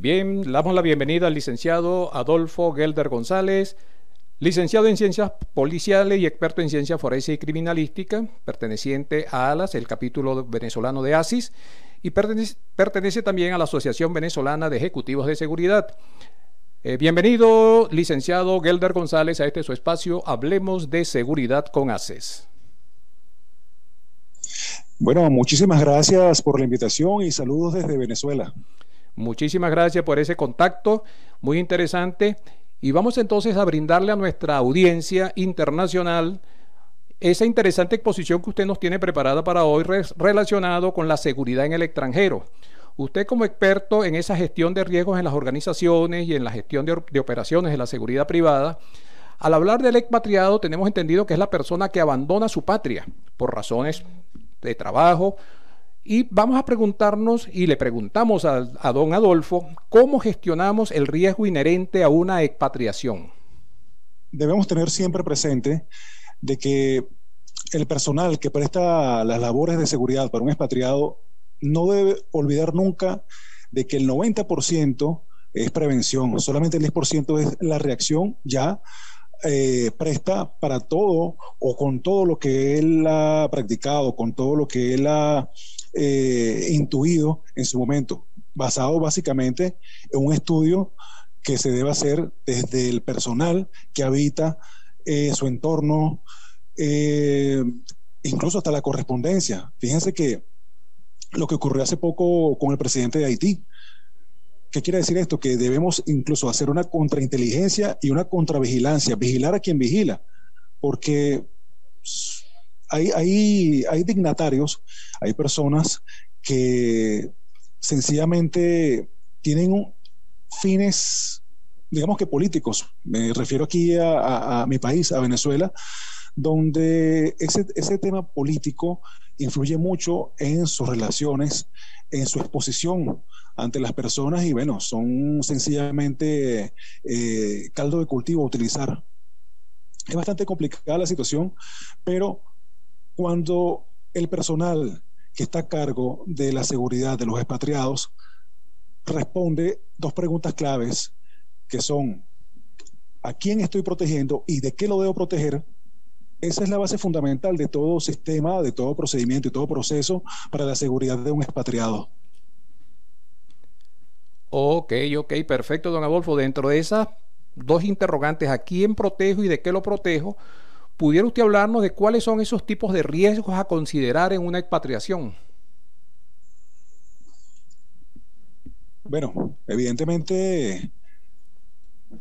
Bien, damos la bienvenida al licenciado Adolfo Gelder González, licenciado en Ciencias Policiales y experto en Ciencia Forense y Criminalística, perteneciente a ALAS, el capítulo venezolano de ASIS, y pertenece, también a la Asociación Venezolana de Ejecutivos de Seguridad. Eh, bienvenido, licenciado Gelder González, a este su espacio. Hablemos de seguridad con ACES. Bueno, muchísimas gracias por la invitación y saludos desde Venezuela. Muchísimas gracias por ese contacto, muy interesante. Y vamos entonces a brindarle a nuestra audiencia internacional esa interesante exposición que usted nos tiene preparada para hoy relacionado con la seguridad en el extranjero. Usted como experto en esa gestión de riesgos en las organizaciones y en la gestión de, de operaciones de la seguridad privada, al hablar del expatriado tenemos entendido que es la persona que abandona su patria por razones de trabajo, y vamos a preguntarnos, y le preguntamos a, don Adolfo, ¿cómo gestionamos el riesgo inherente a una expatriación? Debemos tener siempre presente de que el personal que presta las labores de seguridad para un expatriado no debe olvidar nunca de que el 90% es prevención, solamente el 10% es la reacción ya eh, presta para todo o con todo lo que él ha practicado, con todo lo que él ha eh, intuido en su momento, basado básicamente en un estudio que se debe hacer desde el personal que habita eh, su entorno, eh, incluso hasta la correspondencia. Fíjense que lo que ocurrió hace poco con el presidente de Haití, ¿Qué quiere decir esto? Que debemos incluso hacer una contrainteligencia y una contravigilancia, vigilar a quien vigila, porque hay, hay, dignatarios, hay personas que sencillamente tienen fines, digamos que políticos. Me refiero aquí a, mi país, a Venezuela, donde ese, ese, tema político influye mucho en sus relaciones, en su exposición ante las personas y bueno, son sencillamente eh, caldo de cultivo a utilizar. Es bastante complicada la situación, pero cuando el personal que está a cargo de la seguridad de los expatriados responde dos preguntas claves que son ¿a quién estoy protegiendo y de qué lo debo proteger? Esa es la base fundamental de todo sistema, de todo procedimiento y todo proceso para la seguridad de un expatriado. Ok, ok, perfecto, don Adolfo. Dentro de esas dos interrogantes, ¿a quién protejo y de qué lo protejo? ¿Pudiera usted hablarnos de cuáles son esos tipos de riesgos a considerar en una expatriación? Bueno, evidentemente,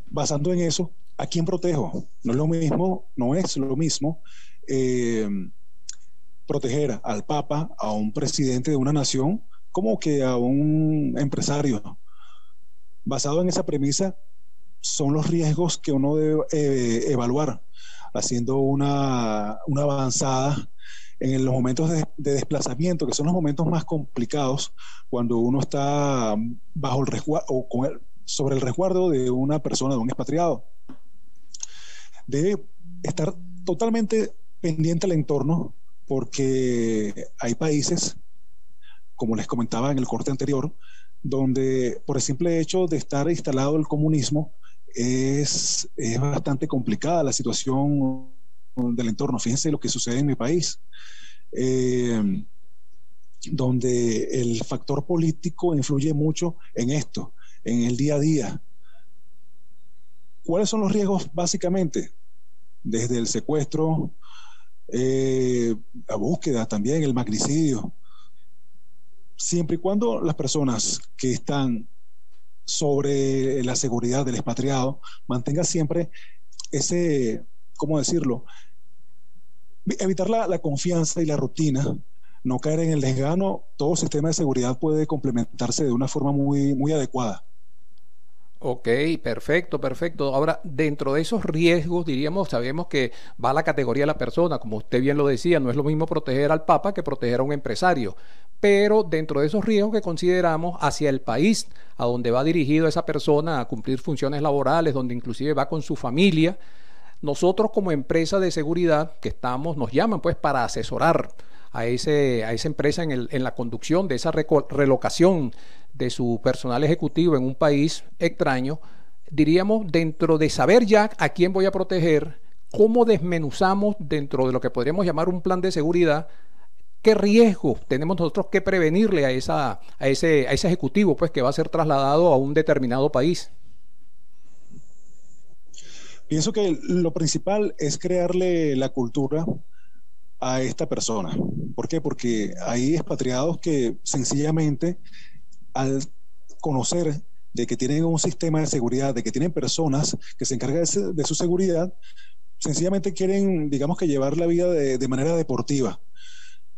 basando en eso, ¿a quién protejo? No es lo mismo, no es lo mismo eh, proteger al Papa, a un presidente de una nación, como que a un empresario. Basado en esa premisa, son los riesgos que uno debe eh, evaluar haciendo una, avanzada en los momentos de, desplazamiento, que son los momentos más complicados cuando uno está bajo el resguardo o con sobre el resguardo de una persona, de un expatriado. Debe estar totalmente pendiente al entorno porque hay países, como les comentaba en el corte anterior, donde por el simple hecho de estar instalado el comunismo, es, bastante complicada la situación del entorno. Fíjense lo que sucede en mi país, eh, donde el factor político influye mucho en esto, en el día a día. ¿Cuáles son los riesgos básicamente? Desde el secuestro, eh, la búsqueda también, el magnicidio. Siempre y cuando las personas que están sobre la seguridad del expatriado, mantenga siempre ese, ¿cómo decirlo? Evitar la, confianza y la rutina no caer en el desgano, todo sistema de seguridad puede complementarse de una forma muy, muy adecuada. Ok, perfecto, perfecto. Ahora, dentro de esos riesgos, diríamos, sabemos que va la categoría de la persona, como usted bien lo decía, no es lo mismo proteger al Papa que proteger a un empresario, pero dentro de esos riesgos que consideramos hacia el país a donde va dirigido esa persona a cumplir funciones laborales, donde inclusive va con su familia, nosotros como empresa de seguridad que estamos, nos llaman pues para asesorar a, ese, a esa empresa en, el, en la conducción de esa relocación de su personal ejecutivo en un país extraño, diríamos, dentro de saber ya a quién voy a proteger, cómo desmenuzamos dentro de lo que podríamos llamar un plan de seguridad, qué riesgo tenemos nosotros que prevenirle a, esa, a, ese, a ese ejecutivo pues, que va a ser trasladado a un determinado país. Pienso que lo principal es crearle la cultura a esta persona. ¿Por qué? Porque hay expatriados que sencillamente al conocer de que tienen un sistema de seguridad, de que tienen personas que se encargan de, su seguridad, sencillamente quieren, digamos que llevar la vida de, manera deportiva.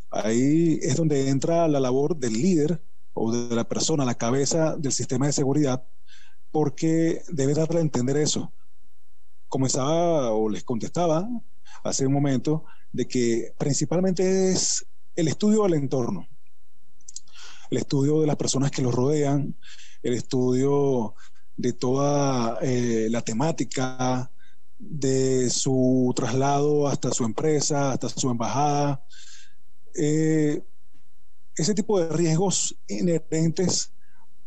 Ahí es donde entra la labor del líder o de la persona, la cabeza del sistema de seguridad, porque debe darle a entender eso. Comenzaba o les contestaba hace un momento de que principalmente es el estudio del entorno el estudio de las personas que los rodean, el estudio de toda eh, la temática, de su traslado hasta su empresa, hasta su embajada. Eh, ese tipo de riesgos inherentes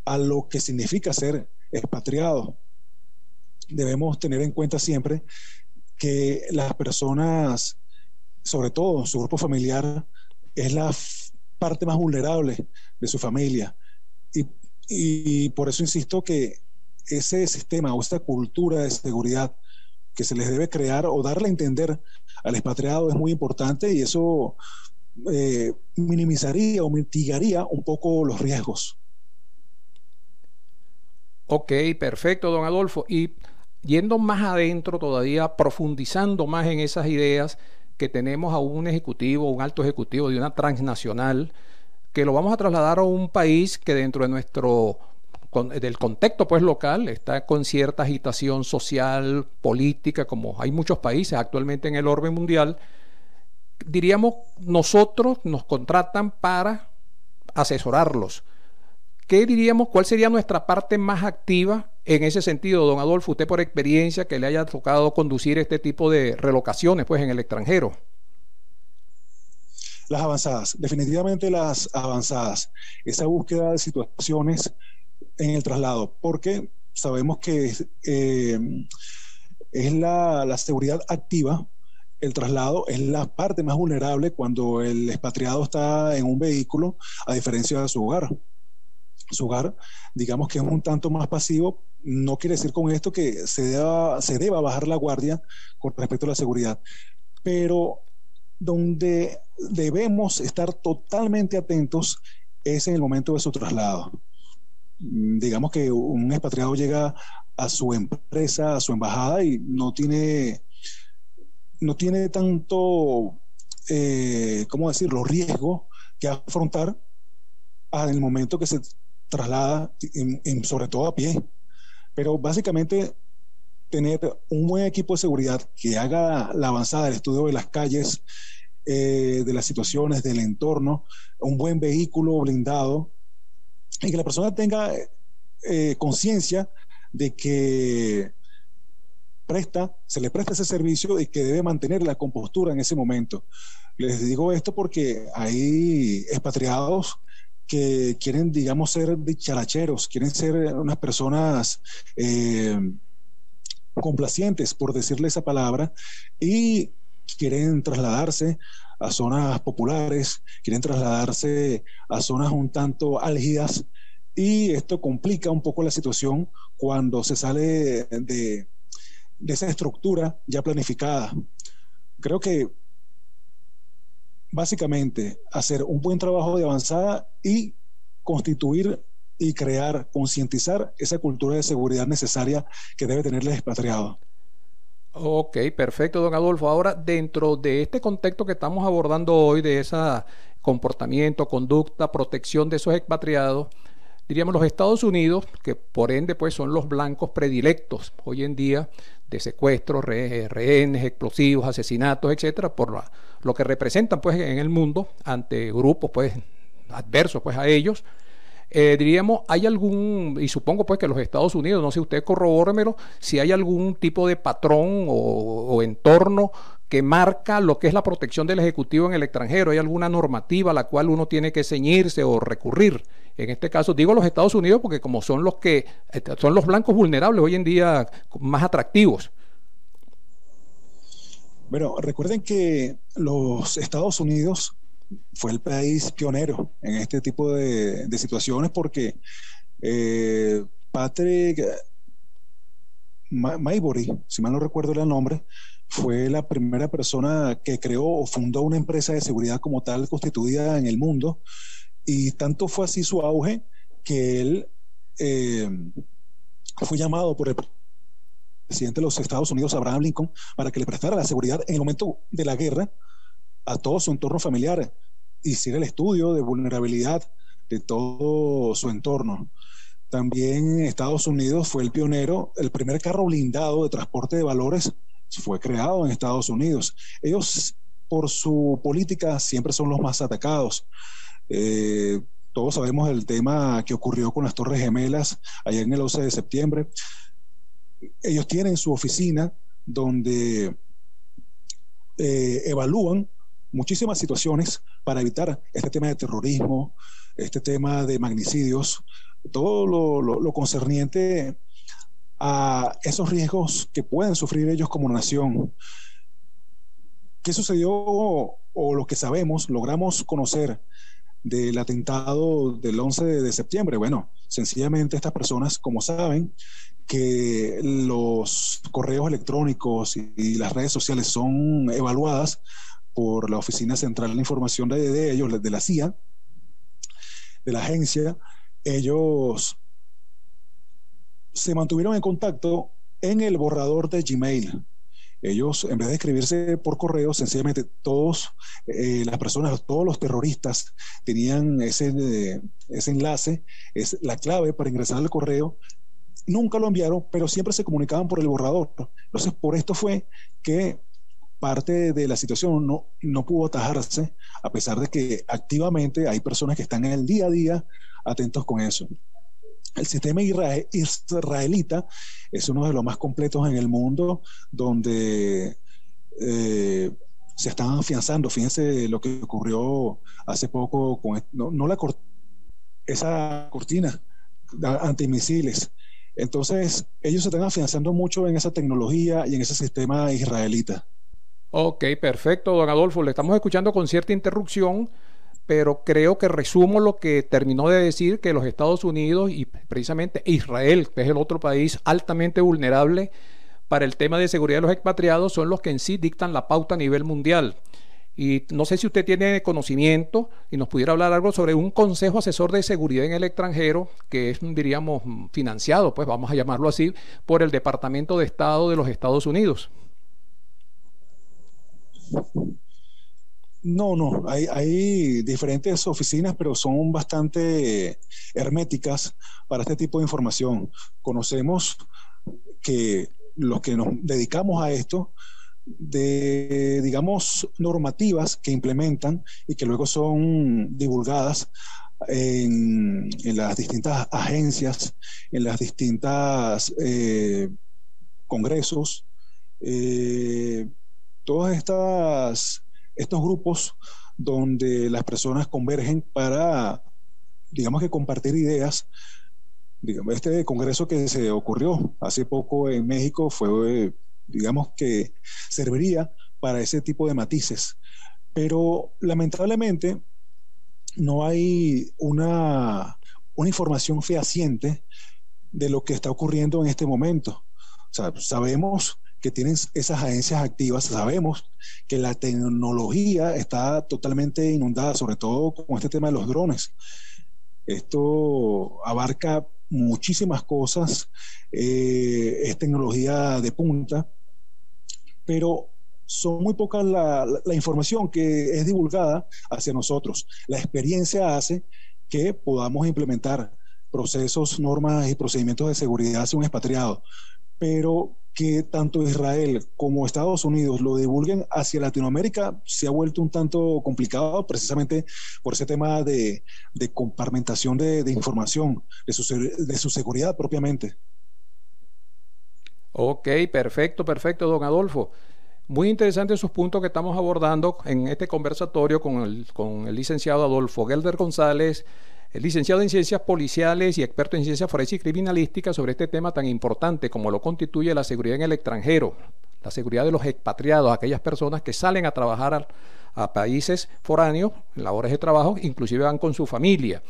a lo que significa ser expatriado. Debemos tener en cuenta siempre que las personas, sobre todo su grupo familiar, es la parte más vulnerable de su familia. Y, por eso insisto que ese sistema o esta cultura de seguridad que se les debe crear o darle a entender al expatriado es muy importante y eso eh, minimizaría o mitigaría un poco los riesgos. Ok, perfecto, don Adolfo. Y yendo más adentro todavía, profundizando más en esas ideas, que tenemos a un ejecutivo, un alto ejecutivo de una transnacional, que lo vamos a trasladar a un país que dentro de nuestro del contexto pues local está con cierta agitación social, política, como hay muchos países actualmente en el orden mundial, diríamos nosotros nos contratan para asesorarlos. ¿Qué diríamos? ¿Cuál sería nuestra parte más activa en ese sentido, don Adolfo? Usted por experiencia que le haya tocado conducir este tipo de relocaciones pues en el extranjero. Las avanzadas, definitivamente las avanzadas. Esa búsqueda de situaciones en el traslado, porque sabemos que eh, es la, la seguridad activa el traslado es la parte más vulnerable cuando el expatriado está en un vehículo, a diferencia de su hogar su hogar, digamos que es un tanto más pasivo, no quiere decir con esto que se deba, se deba bajar la guardia con respecto a la seguridad, pero donde debemos estar totalmente atentos es en el momento de su traslado. Digamos que un expatriado llega a su empresa, a su embajada y no tiene, no tiene tanto, eh, ¿cómo decirlo?, riesgo que afrontar en el momento que se traslada, sobre todo a pie. Pero básicamente tener un buen equipo de seguridad que haga la avanzada del estudio de las calles, eh, de las situaciones, del entorno, un buen vehículo blindado y que la persona tenga eh, conciencia de que presta, se le presta ese servicio y que debe mantener la compostura en ese momento. Les digo esto porque hay expatriados que quieren, digamos, ser dicharacheros, quieren ser unas personas eh, complacientes, por decirle esa palabra, y quieren trasladarse a zonas populares, quieren trasladarse a zonas un tanto álgidas, y esto complica un poco la situación cuando se sale de, de esa estructura ya planificada. Creo que básicamente hacer un buen trabajo de avanzada y constituir y crear, concientizar esa cultura de seguridad necesaria que debe tener el expatriado. Ok, perfecto, don Adolfo. Ahora, dentro de este contexto que estamos abordando hoy, de esa comportamiento, conducta, protección de esos expatriados, diríamos los Estados Unidos, que por ende pues son los blancos predilectos hoy en día de secuestros, rehenes, explosivos, asesinatos, etcétera, por lo que representan pues en el mundo ante grupos pues adversos pues a ellos. Eh, diríamos, hay algún, y supongo pues que los Estados Unidos, no sé, usted corrobórmelo, si hay algún tipo de patrón o, o entorno que marca lo que es la protección del Ejecutivo en el extranjero. ¿Hay alguna normativa a la cual uno tiene que ceñirse o recurrir? En este caso, digo los Estados Unidos porque como son los que este, son los blancos vulnerables hoy en día más atractivos. Bueno, recuerden que los Estados Unidos fue el país pionero en este tipo de, situaciones porque eh, Patrick Maybury, si mal no recuerdo el nombre, fue la primera persona que creó o fundó una empresa de seguridad como tal constituida en el mundo. Y tanto fue así su auge que él eh, fue llamado por el presidente de los Estados Unidos, Abraham Lincoln, para que le prestara la seguridad en el momento de la guerra a todo su entorno familiar, hiciera el estudio de vulnerabilidad de todo su entorno. También Estados Unidos fue el pionero, el primer carro blindado de transporte de valores fue creado en Estados Unidos. Ellos, por su política, siempre son los más atacados. Eh, todos sabemos el tema que ocurrió con las Torres Gemelas allá en el 11 de septiembre. Ellos tienen su oficina donde eh, evalúan muchísimas situaciones para evitar este tema de terrorismo, este tema de magnicidios, todo lo, concerniente a esos riesgos que pueden sufrir ellos como nación. ¿Qué sucedió o lo que sabemos, logramos conocer del atentado del 11 de septiembre? Bueno, sencillamente estas personas, como saben, que los correos electrónicos y las redes sociales son evaluadas por la Oficina Central de Información de, de ellos, de la CIA, de la agencia, ellos se mantuvieron en contacto en el borrador de Gmail. Ellos, en vez de escribirse por correo, sencillamente todos eh, las personas, todos los terroristas tenían ese, ese enlace, es la clave para ingresar al correo. Nunca lo enviaron, pero siempre se comunicaban por el borrador. Entonces, por esto fue que parte de la situación no, no pudo atajarse, a pesar de que activamente hay personas que están en el día a día atentos con eso. El sistema israelita es uno de los más completos en el mundo, donde eh, se están afianzando. Fíjense lo que ocurrió hace poco con no, la esa cortina antimisiles. Entonces, ellos se están afianzando mucho en esa tecnología y en ese sistema israelita. Ok, perfecto, don Adolfo. Le estamos escuchando con cierta interrupción pero creo que resumo lo que terminó de decir, que los Estados Unidos y precisamente Israel, que es el otro país altamente vulnerable para el tema de seguridad de los expatriados, son los que en sí dictan la pauta a nivel mundial. Y no sé si usted tiene conocimiento y nos pudiera hablar algo sobre un consejo asesor de seguridad en el extranjero que es, diríamos, financiado, pues vamos a llamarlo así, por el Departamento de Estado de los Estados Unidos. No, no, hay, diferentes oficinas, pero son bastante herméticas para este tipo de información. Conocemos que los que nos dedicamos a esto, de, digamos, normativas que implementan y que luego son divulgadas en, las distintas agencias, en las distintas eh, congresos, eh, todas estas estos grupos donde las personas convergen para, digamos que compartir ideas. Digamos, este congreso que se ocurrió hace poco en México fue, digamos que serviría para ese tipo de matices. Pero lamentablemente no hay una, una información fehaciente de lo que está ocurriendo en este momento. O sea, sabemos que tienen esas agencias activas, sabemos que la tecnología está totalmente inundada, sobre todo con este tema de los drones. Esto abarca muchísimas cosas, eh, es tecnología de punta, pero son muy pocas la, información que es divulgada hacia nosotros. La experiencia hace que podamos implementar procesos, normas y procedimientos de seguridad hacia un expatriado, pero que tanto Israel como Estados Unidos lo divulguen hacia Latinoamérica se ha vuelto un tanto complicado precisamente por ese tema de, comparmentación de, información, de su, de su seguridad propiamente. Ok, perfecto, perfecto, don Adolfo. Muy interesantes sus puntos que estamos abordando en este conversatorio con el, con el licenciado Adolfo Gelder González, el licenciado en Ciencias Policiales y experto en Ciencias Forenses y Criminalística sobre este tema tan importante como lo constituye la seguridad en el extranjero, la seguridad de los expatriados, aquellas personas que salen a trabajar a, a países foráneos en labores de trabajo, inclusive van con su familia.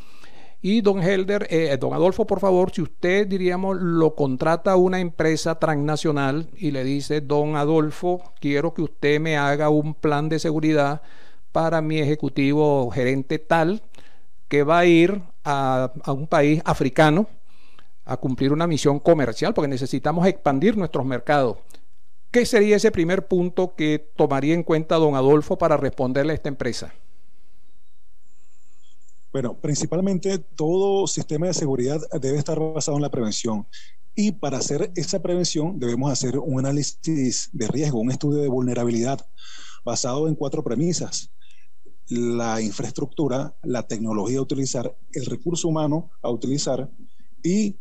Y don Helder, eh, don Adolfo, por favor, si usted, diríamos, lo contrata a una empresa transnacional y le dice, don Adolfo, quiero que usted me haga un plan de seguridad para mi ejecutivo gerente tal que va a ir a, un país africano a cumplir una misión comercial, porque necesitamos expandir nuestros mercados. ¿Qué sería ese primer punto que tomaría en cuenta don Adolfo para responderle a esta empresa? Bueno, principalmente todo sistema de seguridad debe estar basado en la prevención. Y para hacer esa prevención debemos hacer un análisis de riesgo, un estudio de vulnerabilidad basado en cuatro premisas. La infraestructura, la tecnología a utilizar, el recurso humano a utilizar y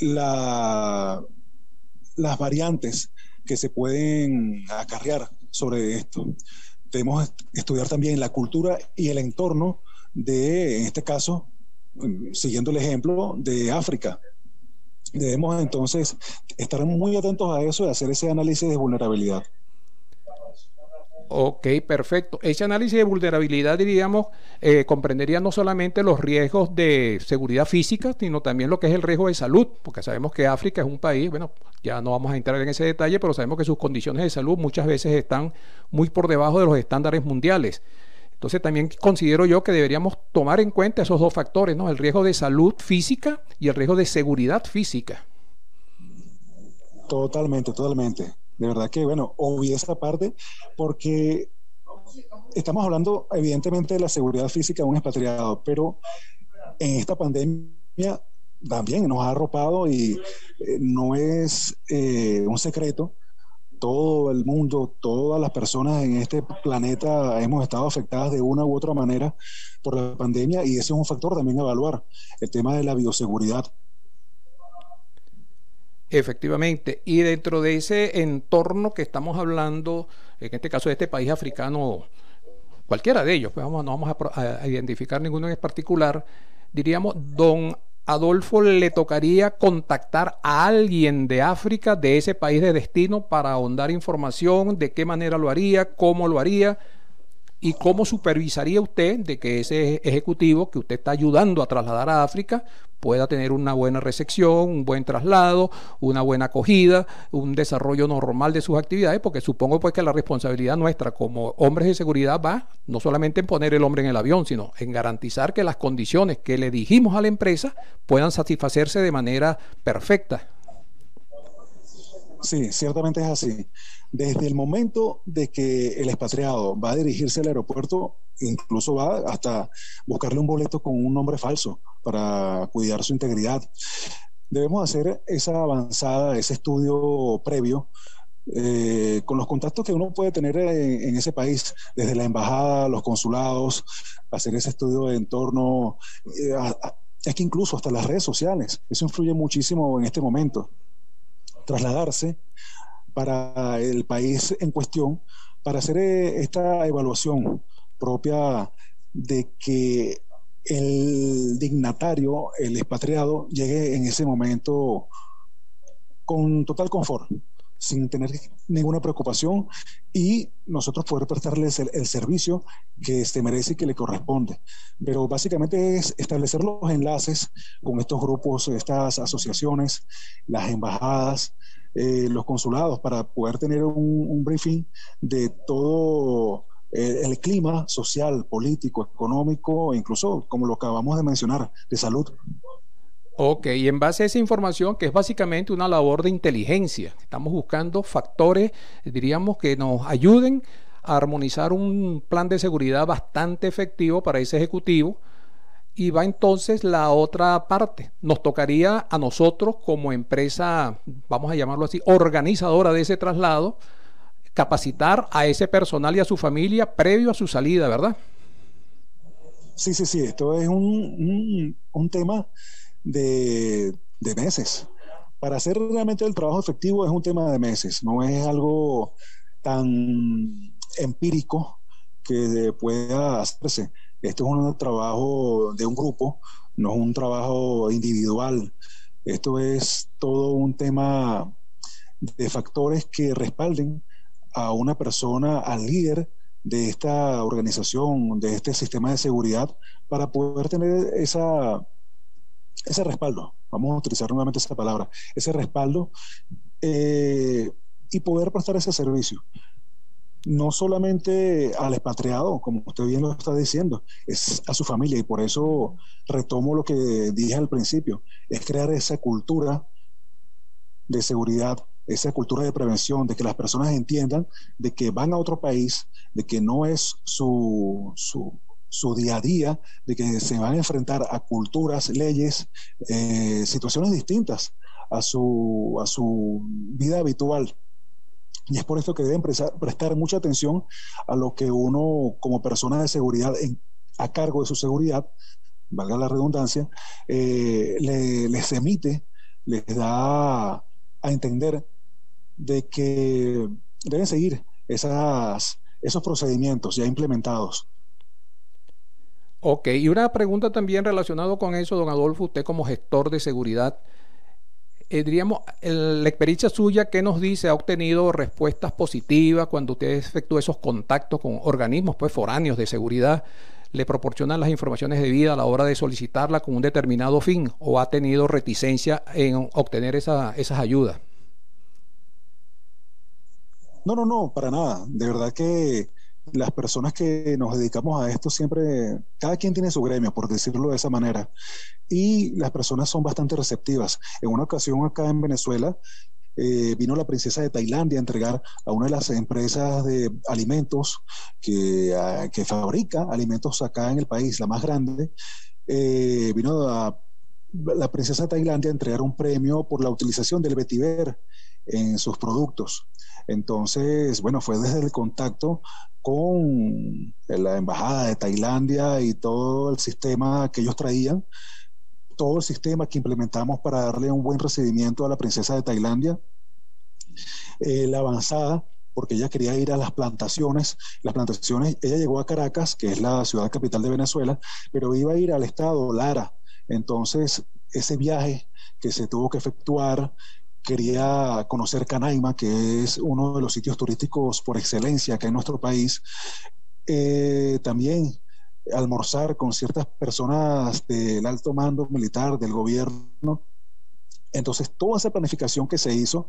la, las variantes que se pueden acarrear sobre esto. Debemos estudiar también la cultura y el entorno de, en este caso, siguiendo el ejemplo de África. Debemos entonces estar muy atentos a eso y hacer ese análisis de vulnerabilidad. Ok, perfecto. Ese análisis de vulnerabilidad, diríamos, eh, comprendería no solamente los riesgos de seguridad física, sino también lo que es el riesgo de salud, porque sabemos que África es un país, bueno, ya no vamos a entrar en ese detalle, pero sabemos que sus condiciones de salud muchas veces están muy por debajo de los estándares mundiales. Entonces también considero yo que deberíamos tomar en cuenta esos dos factores, ¿no? El riesgo de salud física y el riesgo de seguridad física. Totalmente, totalmente. De verdad que, bueno, obvio esa parte porque estamos hablando evidentemente de la seguridad física de un expatriado, pero en esta pandemia también nos ha arropado y eh, no es eh, un secreto todo el mundo, todas las personas en este planeta hemos estado afectadas de una u otra manera por la pandemia y ese es un factor también evaluar, el tema de la bioseguridad. Efectivamente, y dentro de ese entorno que estamos hablando, en este caso de este país africano, cualquiera de ellos, pues vamos, no vamos a, a identificar ninguno en particular, diríamos, don Adolfo le tocaría contactar a alguien de África, de ese país de destino, para ahondar información, de qué manera lo haría, cómo lo haría, ¿Y cómo supervisaría usted de que ese ejecutivo que usted está ayudando a trasladar a África pueda tener una buena recepción, un buen traslado, una buena acogida, un desarrollo normal de sus actividades? Porque supongo pues que la responsabilidad nuestra como hombres de seguridad va no solamente en poner el hombre en el avión, sino en garantizar que las condiciones que le dijimos a la empresa puedan satisfacerse de manera perfecta. Sí, ciertamente es así. Desde el momento de que el expatriado va a dirigirse al aeropuerto, incluso va hasta buscarle un boleto con un nombre falso para cuidar su integridad. Debemos hacer esa avanzada, ese estudio previo eh, con los contactos que uno puede tener en, ese país, desde la embajada, los consulados, hacer ese estudio de entorno, eh, es que incluso hasta las redes sociales, eso influye muchísimo en este momento. Trasladarse para el país en cuestión para hacer eh, esta evaluación propia de que el dignatario, el expatriado, llegue en ese momento con total confort, sin tener ninguna preocupación y nosotros poder prestarles el, servicio que se merece y que le corresponde. Pero básicamente es establecer los enlaces con estos grupos, estas asociaciones, las embajadas, eh, los consulados para poder tener un, briefing de todo eh, el clima social, político, económico, e incluso, como lo acabamos de mencionar, de salud. Ok, y en base a esa información, que es básicamente una labor de inteligencia, estamos buscando factores, diríamos, que nos ayuden a armonizar un plan de seguridad bastante efectivo para ese ejecutivo. Y va entonces la otra parte. Nos tocaría a nosotros como empresa, vamos a llamarlo así, organizadora de ese traslado, capacitar a ese personal y a su familia previo a su salida, ¿verdad? Sí, sí, sí, esto es un, un tema de, meses. Para hacer realmente el trabajo efectivo es un tema de meses, no es algo tan empírico que pueda hacerse. Esto es un trabajo de un grupo, no es un trabajo individual. Esto es todo un tema de factores que respalden a una persona, al líder de esta organización, de este sistema de seguridad, para poder tener esa, ese respaldo, vamos a utilizar nuevamente esa palabra, ese respaldo eh, y poder prestar ese servicio. No solamente al expatriado, como usted bien lo está diciendo, es a su familia y por eso retomo lo que dije al principio, es crear esa cultura de seguridad, esa cultura de prevención, de que las personas entiendan de que van a otro país, de que no es su, su su día a día, de que se van a enfrentar a culturas, leyes, eh, situaciones distintas a su, a su vida habitual. Y es por esto que deben prestar, mucha atención a lo que uno como persona de seguridad a cargo de su seguridad, valga la redundancia, eh, les emite, les da a entender de que deben seguir esos procedimientos ya implementados. Ok, y una pregunta también relacionada con eso, don Adolfo, usted como gestor de seguridad, eh, diríamos, la experiencia suya, ¿qué nos dice? ¿Ha obtenido respuestas positivas cuando usted efectúa esos contactos con organismos pues, foráneos de seguridad? ¿Le proporcionan las informaciones debidas a la hora de solicitarla con un determinado fin o ha tenido reticencia en obtener esa, esas ayudas? No, no, no, para nada. De verdad que las personas que nos dedicamos a esto siempre, cada quien tiene su gremio, por decirlo de esa manera, y las personas son bastante receptivas. En una ocasión acá en Venezuela, eh, vino la princesa de Tailandia a entregar a una de las empresas de alimentos que, ah, que fabrica alimentos acá en el país, la más grande, eh, vino la princesa de Tailandia a entregar un premio por la utilización del vetiver en sus productos. Entonces, bueno, fue desde el contacto con la embajada de Tailandia y todo el sistema que ellos traían, todo el sistema que implementamos para darle un buen recibimiento a la princesa de Tailandia, eh, la avanzada, porque ella quería ir a las plantaciones. Las plantaciones, ella llegó a Caracas, que es la ciudad capital de Venezuela, pero iba a ir al estado Lara. Entonces, ese viaje que se tuvo que efectuar quería conocer Canaima, que es uno de los sitios turísticos por excelencia acá en nuestro país. Eh, también almorzar con ciertas personas del alto mando militar, del gobierno. Entonces, toda esa planificación que se hizo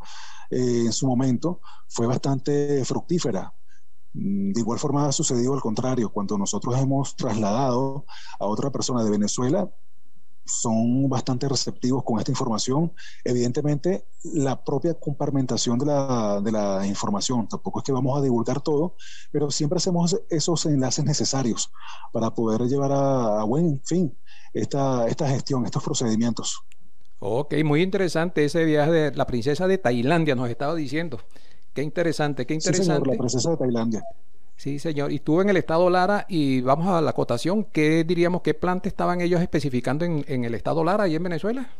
eh, en su momento fue bastante fructífera. Mm, de igual forma ha sucedido al contrario, cuando nosotros hemos trasladado a otra persona de Venezuela, son bastante receptivos con esta información. Evidentemente, la propia comparmentación de la, de la, información, tampoco es que vamos a divulgar todo, pero siempre hacemos esos enlaces necesarios para poder llevar a, buen fin esta, esta gestión, estos procedimientos. Ok, muy interesante ese viaje de la princesa de Tailandia, nos estaba diciendo. Qué interesante, qué interesante. Sí, señor, la princesa de Tailandia. Sí, señor. Y estuve en el estado Lara y vamos a la acotación. ¿Qué diríamos, qué planta estaban ellos especificando en, el estado Lara y en Venezuela?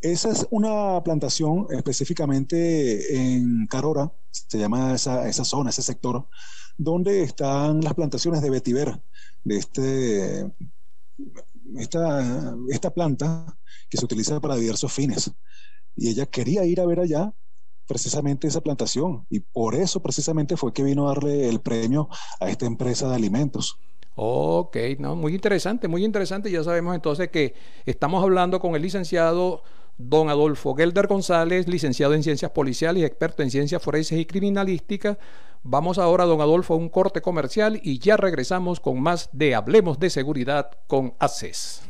Esa es una plantación específicamente en Carora, se llama esa, esa zona, ese sector, donde están las plantaciones de vetiver, de este, esta planta que se utiliza para diversos fines. Y ella quería ir a ver allá precisamente esa plantación y por eso precisamente fue que vino a darle el premio a esta empresa de alimentos. Ok, no, muy interesante, muy interesante. Ya sabemos entonces que estamos hablando con el licenciado don Adolfo Gelder González, licenciado en Ciencias Policiales experto en Ciencias Forenses y Criminalística. Vamos ahora, don Adolfo, a un corte comercial y ya regresamos con más de Hablemos de Seguridad con ACES.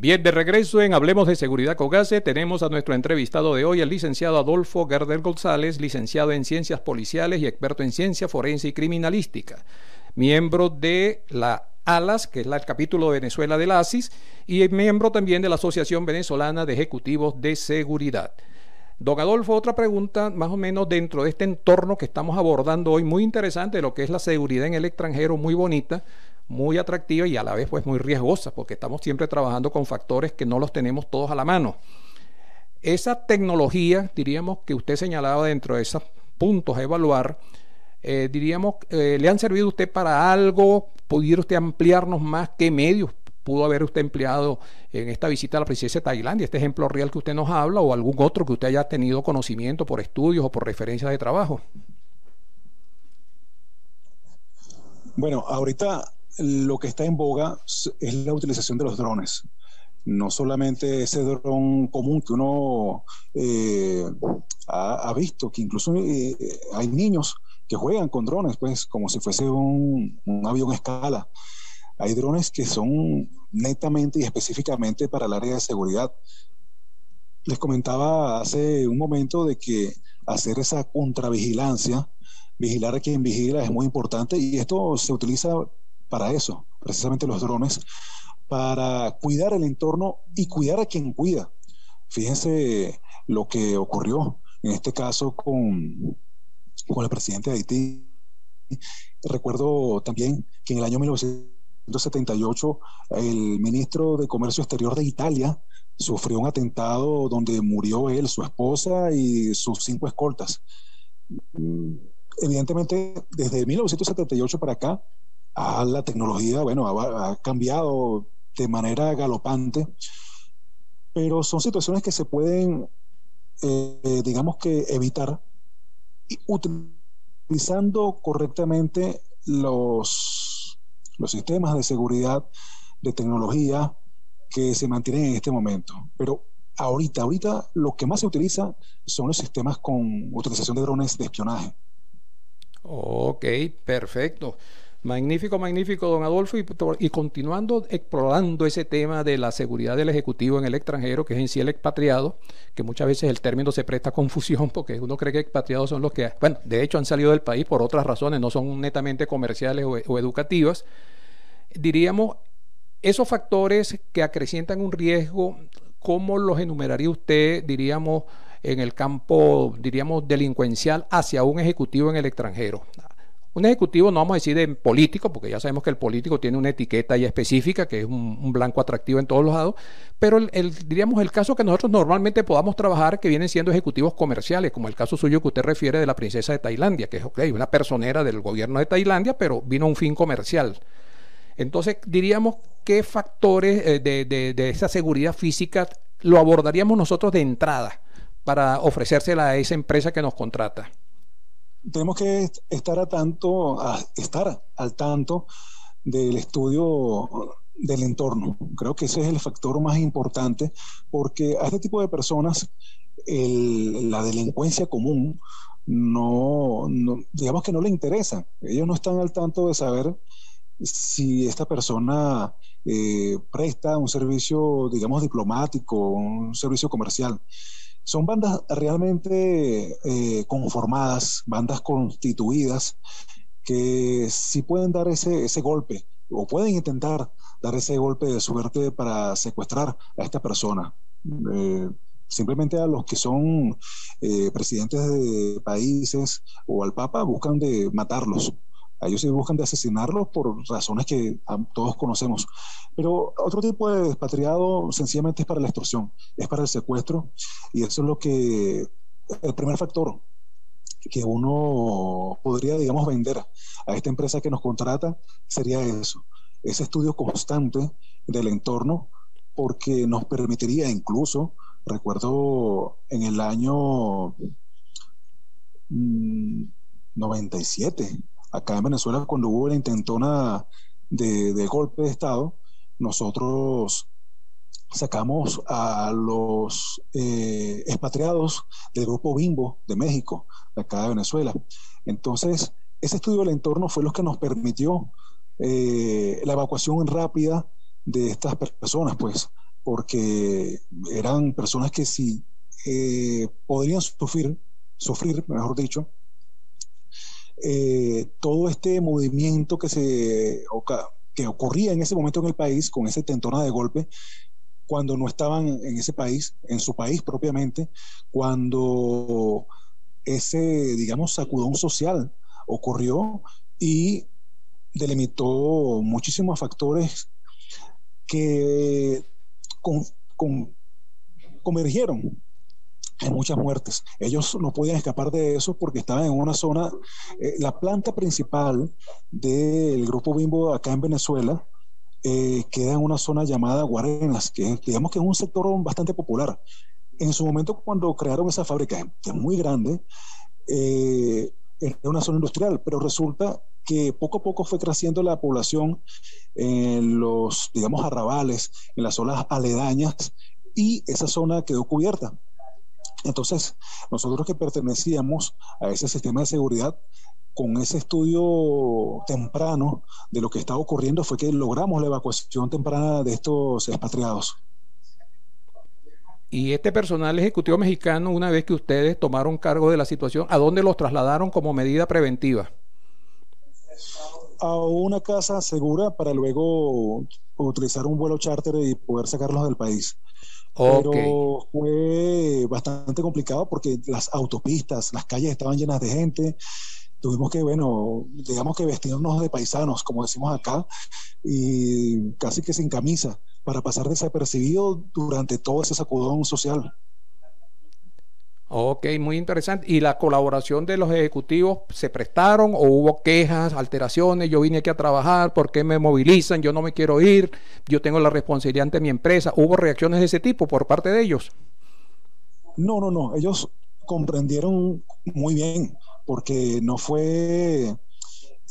Bien, de regreso en Hablemos de Seguridad Cogase, tenemos a nuestro entrevistado de hoy, el licenciado Adolfo Gerder González, licenciado en Ciencias Policiales y experto en Ciencia Forense y Criminalística, miembro de la ALAS, que es el capítulo de Venezuela del ASIS, y miembro también de la Asociación Venezolana de Ejecutivos de Seguridad. Don Adolfo, otra pregunta más o menos dentro de este entorno que estamos abordando hoy, muy interesante, lo que es la seguridad en el extranjero, muy bonita muy atractiva y a la vez pues muy riesgosa, porque estamos siempre trabajando con factores que no los tenemos todos a la mano. Esa tecnología, diríamos, que usted señalaba dentro de esos puntos a evaluar, eh, diríamos, eh, ¿le han servido a usted para algo? ¿Pudiera usted ampliarnos más qué medios pudo haber usted empleado en esta visita a la presidencia de Tailandia, este ejemplo real que usted nos habla, o algún otro que usted haya tenido conocimiento por estudios o por referencias de trabajo? Bueno, ahorita lo que está en boga es la utilización de los drones. No solamente ese dron común que uno eh, ha, visto, que incluso eh, hay niños que juegan con drones, pues como si fuese un, un avión escala. Hay drones que son netamente y específicamente para el área de seguridad. Les comentaba hace un momento de que hacer esa contravigilancia, vigilar a quien vigila es muy importante y esto se utiliza para eso, precisamente los drones, para cuidar el entorno y cuidar a quien cuida. Fíjense lo que ocurrió en este caso con, con el presidente de Haití. Recuerdo también que en el año 1978 el ministro de Comercio Exterior de Italia sufrió un atentado donde murió él, su esposa y sus cinco escoltas. Evidentemente, desde 1978 para acá, la tecnología, bueno, ha, cambiado de manera galopante, pero son situaciones que se pueden, eh, digamos que, evitar utilizando correctamente los, los sistemas de seguridad, de tecnología que se mantienen en este momento. Pero ahorita, ahorita lo que más se utiliza son los sistemas con utilización de drones de espionaje. Ok, perfecto. Magnífico, magnífico, don Adolfo. Y, continuando explorando ese tema de la seguridad del Ejecutivo en el extranjero, que es en sí el expatriado, que muchas veces el término se presta a confusión porque uno cree que expatriados son los que, bueno, de hecho han salido del país por otras razones, no son netamente comerciales o, o educativas. Diríamos, esos factores que acrecientan un riesgo, ¿cómo los enumeraría usted, diríamos, en el campo, diríamos, delincuencial hacia un ejecutivo en el extranjero? Un ejecutivo, no vamos a decir de político, porque ya sabemos que el político tiene una etiqueta ya específica, que es un, blanco atractivo en todos los lados, pero diríamos el caso que nosotros normalmente podamos trabajar, que vienen siendo ejecutivos comerciales, como el caso suyo que usted refiere de la princesa de Tailandia, que es una personera del gobierno de Tailandia, pero vino a un fin comercial. Entonces, diríamos, ¿qué factores eh, de esa seguridad física lo abordaríamos nosotros de entrada para ofrecérsela a esa empresa que nos contrata? Tenemos que estar, a tanto, estar al tanto del estudio del entorno. Creo que ese es el factor más importante porque a este tipo de personas la delincuencia común no, digamos que no le interesa. Ellos no están al tanto de saber si esta persona eh, presta un servicio, digamos, diplomático, un servicio comercial. Son bandas realmente eh, conformadas, bandas constituidas, que sí pueden dar ese, ese golpe o pueden intentar dar ese golpe de suerte para secuestrar a esta persona. Eh, simplemente a los que son eh, presidentes de países o al Papa buscan de matarlos ellos buscan asesinarlos por razones que todos conocemos. Pero otro tipo de expatriado sencillamente es para la extorsión, es para el secuestro, y eso es lo que, el primer factor que uno podría, digamos, vender a esta empresa que nos contrata sería eso, ese estudio constante del entorno, porque nos permitiría incluso recuerdo en el año 97, mm, acá en Venezuela, cuando hubo la intentona de, golpe de Estado, nosotros sacamos a los eh, expatriados del grupo Bimbo de México, de acá de Venezuela. Entonces, ese estudio del entorno fue lo que nos permitió eh, la evacuación rápida de estas personas, pues, porque eran personas que si eh, podrían sufrir, sufrir, mejor dicho, todo este movimiento que se que ocurría en ese momento en el país con ese tentona de golpe cuando no estaban en ese país, en su país propiamente, cuando ese, digamos, sacudón social ocurrió y delimitó muchísimos factores que convergieron en muchas muertes. Ellos no podían escapar de eso porque estaban en una zona, eh, la planta principal del grupo Bimbo acá en Venezuela, eh, queda en una zona llamada Guarenas, que digamos que es un sector bastante popular. En su momento, cuando crearon esa fábrica, que es muy grande, eh, era una zona industrial, pero resulta que poco a poco fue creciendo la población en los, digamos, arrabales, en las zonas aledañas, y esa zona quedó cubierta. Entonces, nosotros que pertenecíamos a ese sistema de seguridad, con ese estudio temprano de lo que estaba ocurriendo fue que logramos la evacuación temprana de estos expatriados. Y este personal ejecutivo mexicano, una vez que ustedes tomaron cargo de la situación, ¿a dónde los trasladaron como medida preventiva? A una casa segura para luego utilizar un vuelo charter y poder sacarlos del país. Pero fue bastante complicado porque las autopistas, las calles estaban llenas de gente, tuvimos que, bueno, digamos que vestirnos de paisanos, como decimos acá, y casi que sin camisa, para pasar desapercibido durante todo ese sacudón social. Ok, muy interesante. ¿Y la colaboración de los ejecutivos se prestaron o hubo quejas, alteraciones? Yo vine aquí a trabajar, ¿por qué me movilizan? Yo no me quiero ir, yo tengo la responsabilidad ante mi empresa. ¿Hubo reacciones de ese tipo por parte de ellos? No, no, no. Ellos comprendieron muy bien porque no fue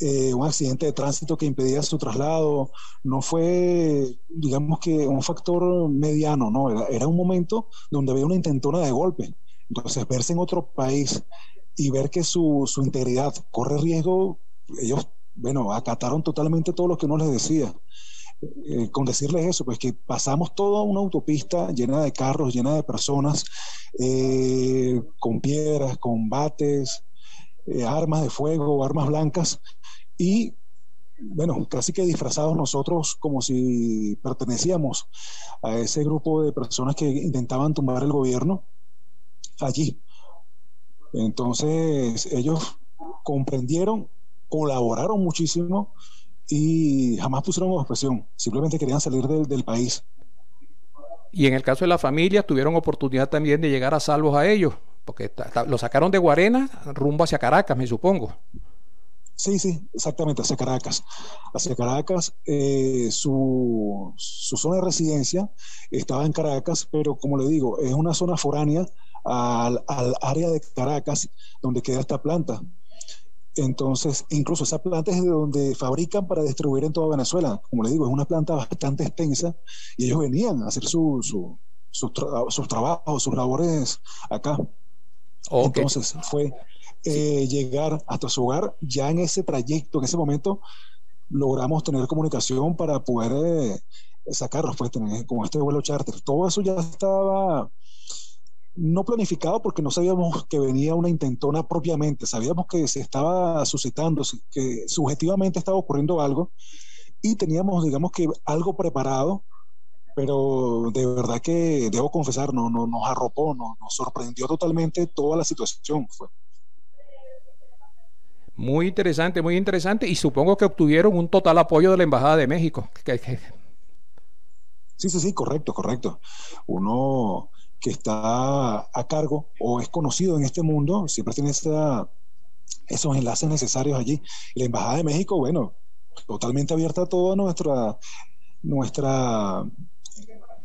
eh, un accidente de tránsito que impedía su traslado, no fue, digamos que, un factor mediano, no, era, un momento donde había una intentona de golpe. Entonces, verse en otro país y ver que su, su integridad corre riesgo, ellos, bueno, acataron totalmente todo lo que no les decía. Eh, con decirles eso, pues que pasamos toda una autopista llena de carros, llena de personas, eh, con piedras, con bates, eh, armas de fuego, armas blancas, y bueno, casi que disfrazados nosotros como si pertenecíamos a ese grupo de personas que intentaban tumbar el gobierno allí. Entonces ellos comprendieron, colaboraron muchísimo y jamás pusieron objeción, simplemente querían salir del país. Y en el caso de la familia, tuvieron oportunidad también de llegar a salvos a ellos porque lo sacaron de Guarena rumbo hacia Caracas, me supongo. Sí, sí, exactamente, hacia Caracas. Hacia Caracas, eh, su, zona de residencia estaba en Caracas, pero como le digo, es una zona foránea al, área de Caracas donde queda esta planta. Entonces, incluso esa planta es de donde fabrican para distribuir en toda Venezuela. Como le digo, es una planta bastante extensa y ellos venían a hacer su, sus trabajos, sus labores acá. Entonces fue eh, llegar hasta su hogar. Ya en ese trayecto, en ese momento, logramos tener comunicación para poder eh, sacarlos, pues, tener, con este vuelo charter. Todo eso ya estaba no planificado porque no sabíamos que venía una intentona propiamente, sabíamos que se estaba suscitando, que subjetivamente estaba ocurriendo algo y teníamos, digamos que algo preparado pero de verdad que debo confesar, no, no, nos arropó, no, nos sorprendió totalmente toda la situación. Fue. Muy interesante, muy interesante, y supongo que obtuvieron un total apoyo de la Embajada de México. Sí, sí, sí, correcto, correcto. Uno que está a cargo o es conocido en este mundo, siempre tiene esa, esos enlaces necesarios allí. la Embajada de México, bueno, totalmente abierta a toda nuestra, nuestra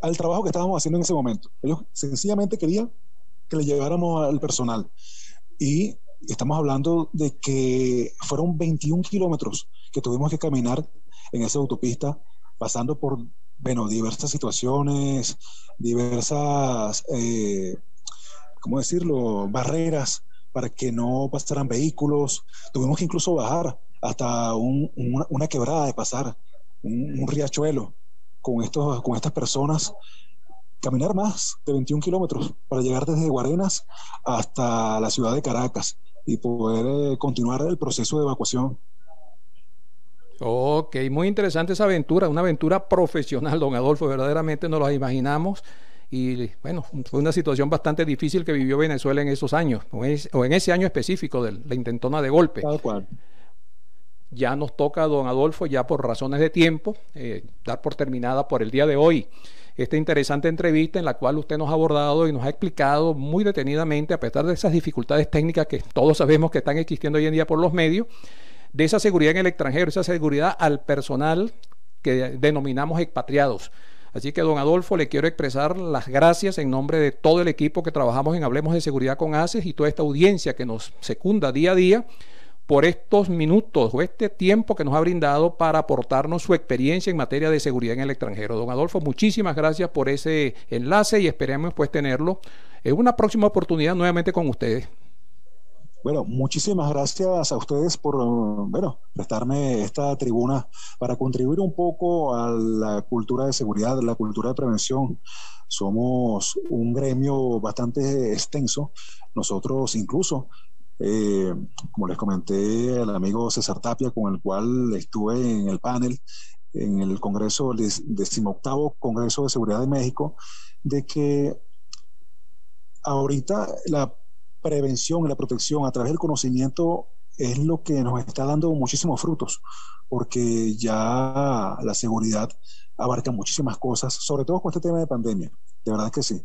al trabajo que estábamos haciendo en ese momento. Ellos sencillamente querían que le lleváramos al personal. Y estamos hablando de que fueron 21 kilómetros que tuvimos que caminar en esa autopista, pasando por, bueno, diversas situaciones, diversas, eh, ¿cómo decirlo?, barreras para que no pasaran vehículos. Tuvimos que incluso bajar hasta una, quebrada de pasar, un, riachuelo con, estos, con estas personas caminar más de 21 kilómetros para llegar desde Guarenas hasta la ciudad de Caracas y poder eh, continuar el proceso de evacuación. Ok, muy interesante esa aventura, una aventura profesional, don Adolfo, verdaderamente nos lo imaginamos. Y bueno, fue una situación bastante difícil que vivió Venezuela en esos años, o, en ese año específico de la intentona de golpe. Tal cual. Ya nos toca, don Adolfo, ya por razones de tiempo, eh, dar por terminada por el día de hoy esta interesante entrevista en la cual usted nos ha abordado y nos ha explicado muy detenidamente, a pesar de esas dificultades técnicas que todos sabemos que están existiendo hoy en día por los medios, de esa seguridad en el extranjero, esa seguridad al personal que denominamos expatriados. Así que, don Adolfo, le quiero expresar las gracias en nombre de todo el equipo que trabajamos en Hablemos de Seguridad con ACES y toda esta audiencia que nos secunda día a día por estos minutos o este tiempo que nos ha brindado para aportarnos su experiencia en materia de seguridad en el extranjero. Don Adolfo, muchísimas gracias por ese enlace y esperemos pues tenerlo en una próxima oportunidad nuevamente con ustedes. Bueno, muchísimas gracias a ustedes por, bueno, prestarme esta tribuna para contribuir un poco a la cultura de seguridad, la cultura de prevención. Somos un gremio bastante extenso. Nosotros incluso eh, como les comenté al amigo César Tapia, con el cual estuve en el panel en el Congreso, el decimoctavo Congreso de Seguridad de México, de que ahorita la prevención y la protección a través del conocimiento es lo que nos está dando muchísimos frutos, porque ya la seguridad abarca muchísimas cosas, sobre todo con este tema de pandemia. De verdad que sí.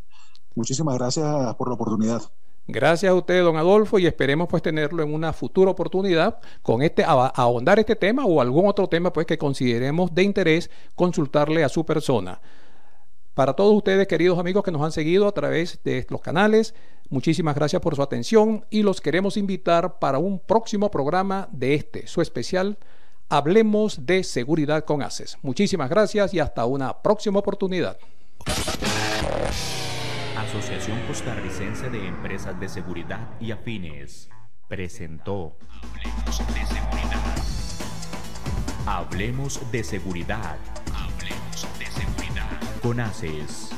Muchísimas gracias por la oportunidad. Gracias a usted, don Adolfo, y esperemos pues tenerlo en una futura oportunidad con este ahondar este tema o algún otro tema pues que consideremos de interés consultarle a su persona. Para todos ustedes, queridos amigos que nos han seguido a través de los canales, muchísimas gracias por su atención y los queremos invitar para un próximo programa de este, su especial Hablemos de Seguridad con ACES. Muchísimas gracias y hasta una próxima oportunidad. Asociación Costarricense de Empresas de Seguridad y Afines presentó Hablemos de Seguridad. Hablemos de Seguridad. Hablemos de Seguridad. Con ACES.